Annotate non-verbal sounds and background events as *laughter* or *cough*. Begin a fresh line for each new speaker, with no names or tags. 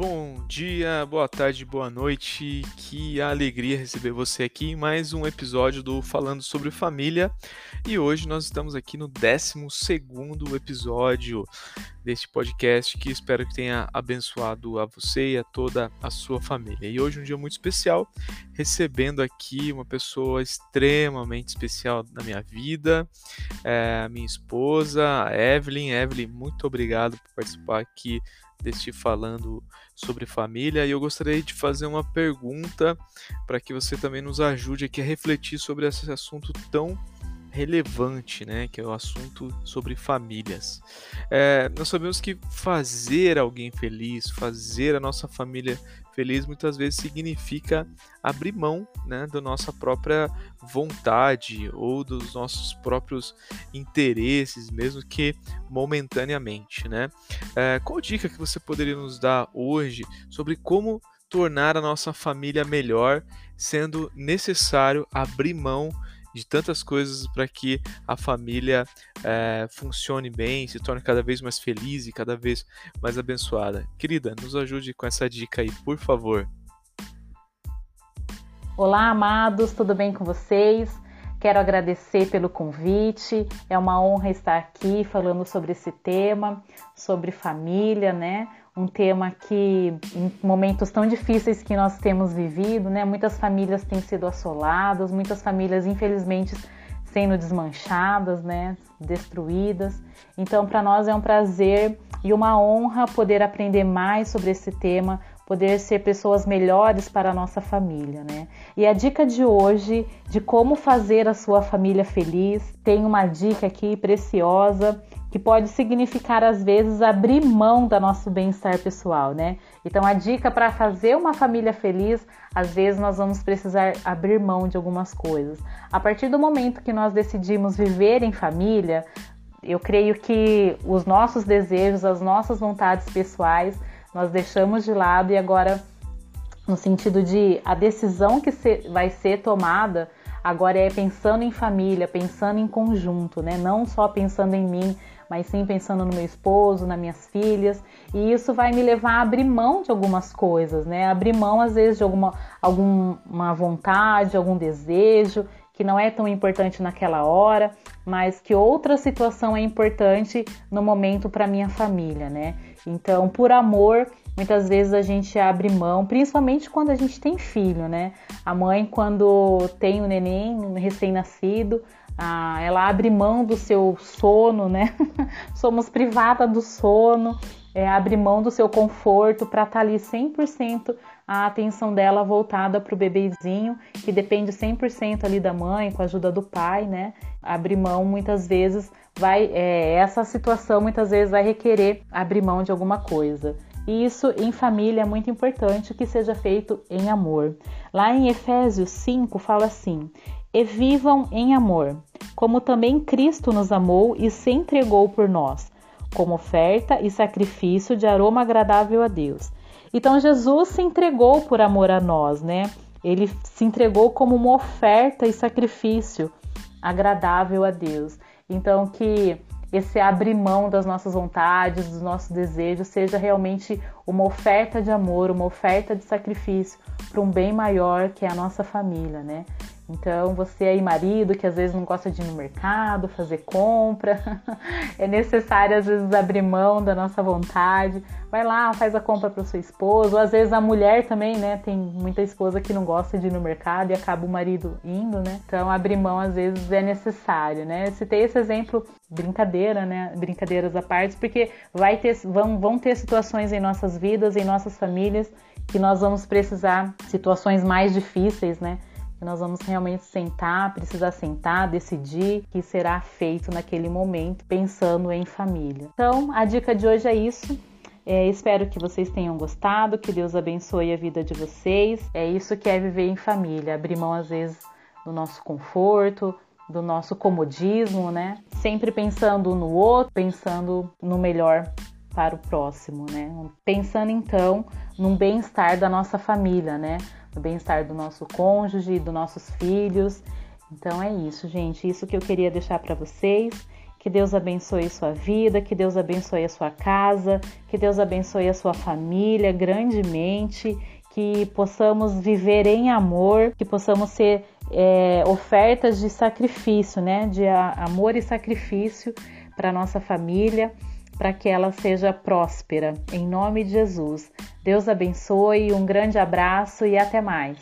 Bom dia, boa tarde, boa noite. Que alegria receber você aqui em mais um episódio do Falando sobre Família. E hoje nós estamos aqui no 12 episódio deste podcast que espero que tenha abençoado a você e a toda a sua família. E hoje é um dia muito especial, recebendo aqui uma pessoa extremamente especial na minha vida, é, minha esposa, a Evelyn. Evelyn, muito obrigado por participar aqui deste falando sobre família. E eu gostaria de fazer uma pergunta para que você também nos ajude aqui a refletir sobre esse assunto tão relevante, né, que é o assunto sobre famílias. É, nós sabemos que fazer alguém feliz, fazer a nossa família feliz, muitas vezes significa abrir mão, né, da nossa própria vontade ou dos nossos próprios interesses, mesmo que momentaneamente, né? É, qual dica que você poderia nos dar hoje sobre como tornar a nossa família melhor, sendo necessário abrir mão de tantas coisas para que a família é, funcione bem, se torne cada vez mais feliz e cada vez mais abençoada. Querida, nos ajude com essa dica aí, por favor.
Olá, amados, tudo bem com vocês? Quero agradecer pelo convite. É uma honra estar aqui falando sobre esse tema, sobre família, né? Um tema que, em momentos tão difíceis que nós temos vivido, né, muitas famílias têm sido assoladas, muitas famílias, infelizmente, sendo desmanchadas, né, destruídas. Então, para nós é um prazer e uma honra poder aprender mais sobre esse tema, poder ser pessoas melhores para a nossa família, né? E a dica de hoje de como fazer a sua família feliz, tem uma dica aqui preciosa que pode significar às vezes abrir mão do nosso bem-estar pessoal, né? Então a dica para fazer uma família feliz, às vezes nós vamos precisar abrir mão de algumas coisas. A partir do momento que nós decidimos viver em família, eu creio que os nossos desejos, as nossas vontades pessoais, nós deixamos de lado e agora no sentido de a decisão que vai ser tomada agora é pensando em família, pensando em conjunto, né? Não só pensando em mim, mas sim pensando no meu esposo, nas minhas filhas, e isso vai me levar a abrir mão de algumas coisas, né? Abrir mão às vezes de alguma, alguma vontade, algum desejo que não é tão importante naquela hora, mas que outra situação é importante no momento para minha família, né? Então, por amor, muitas vezes a gente abre mão, principalmente quando a gente tem filho, né? A mãe, quando tem o neném recém-nascido, ah, ela abre mão do seu sono, né? *laughs* Somos privada do sono, é, abre mão do seu conforto para estar tá ali 100% a atenção dela voltada para o bebezinho, que depende 100% ali da mãe, com a ajuda do pai, né? Abrir mão muitas vezes vai, é, essa situação muitas vezes vai requerer abrir mão de alguma coisa. E isso em família é muito importante que seja feito em amor. Lá em Efésios 5 fala assim: e vivam em amor, como também Cristo nos amou e se entregou por nós, como oferta e sacrifício de aroma agradável a Deus. Então Jesus se entregou por amor a nós, né? Ele se entregou como uma oferta e sacrifício agradável a Deus. Então que esse abrir mão das nossas vontades, dos nossos desejos, seja realmente uma oferta de amor, uma oferta de sacrifício para um bem maior que é a nossa família, né? Então, você aí, marido, que às vezes não gosta de ir no mercado, fazer compra, *laughs* é necessário às vezes abrir mão da nossa vontade. Vai lá, faz a compra para o seu esposo. Ou às vezes a mulher também, né? Tem muita esposa que não gosta de ir no mercado e acaba o marido indo, né? Então, abrir mão às vezes é necessário, né? Tem esse exemplo, brincadeira, né? Brincadeiras à parte, porque vai ter, vão, vão ter situações em nossas vidas, em nossas famílias, que nós vamos precisar, situações mais difíceis, né? Nós vamos realmente sentar, precisar sentar, decidir o que será feito naquele momento, pensando em família. Então, a dica de hoje é isso. É, espero que vocês tenham gostado, que Deus abençoe a vida de vocês. É isso que é viver em família, abrir mão às vezes do nosso conforto, do nosso comodismo, né? Sempre pensando no outro, pensando no melhor para o próximo, né? Pensando então no bem-estar da nossa família, né? No bem-estar do nosso cônjuge, dos nossos filhos. Então é isso, gente. Isso que eu queria deixar para vocês. Que Deus abençoe sua vida, que Deus abençoe a sua casa, que Deus abençoe a sua família grandemente, que possamos viver em amor, que possamos ser é, ofertas de sacrifício, né? De amor e sacrifício para nossa família, para que ela seja próspera. Em nome de Jesus. Deus abençoe, um grande abraço e até mais.